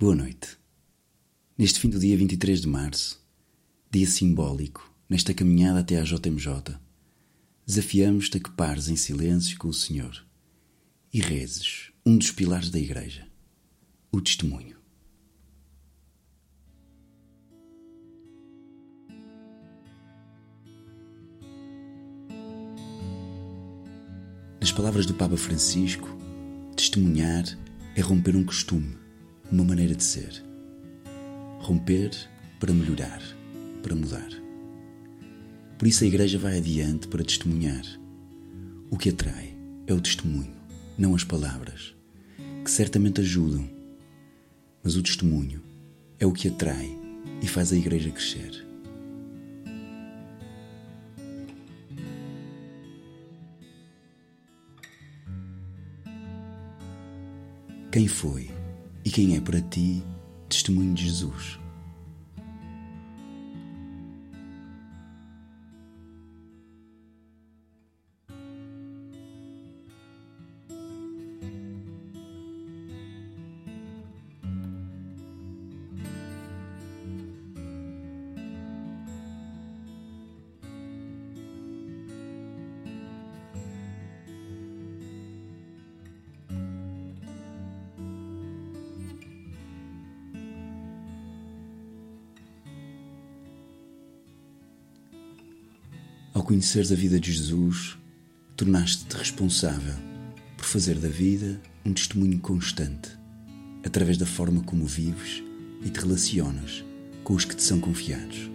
Boa noite. Neste fim do dia 23 de março, dia simbólico, nesta caminhada até à JMJ, desafiamos-te a que pares em silêncio com o Senhor e rezes um dos pilares da Igreja, o testemunho. Nas palavras do Papa Francisco, testemunhar é romper um costume, uma maneira de ser. Romper para melhorar, para mudar. Por isso a Igreja vai adiante para testemunhar. O que atrai é o testemunho, não as palavras, que certamente ajudam, mas o testemunho é o que atrai e faz a Igreja crescer. Quem foi e quem é para ti testemunho de Jesus? Conheceres a vida de Jesus, tornaste-te responsável por fazer da vida um testemunho constante, através da forma como vives e te relacionas com os que te são confiados.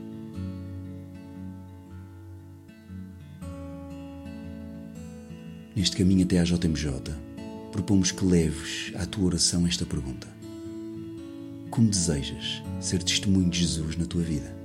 Neste caminho até à JMJ, propomos que leves à tua oração esta pergunta: Como desejas ser testemunho de Jesus na tua vida?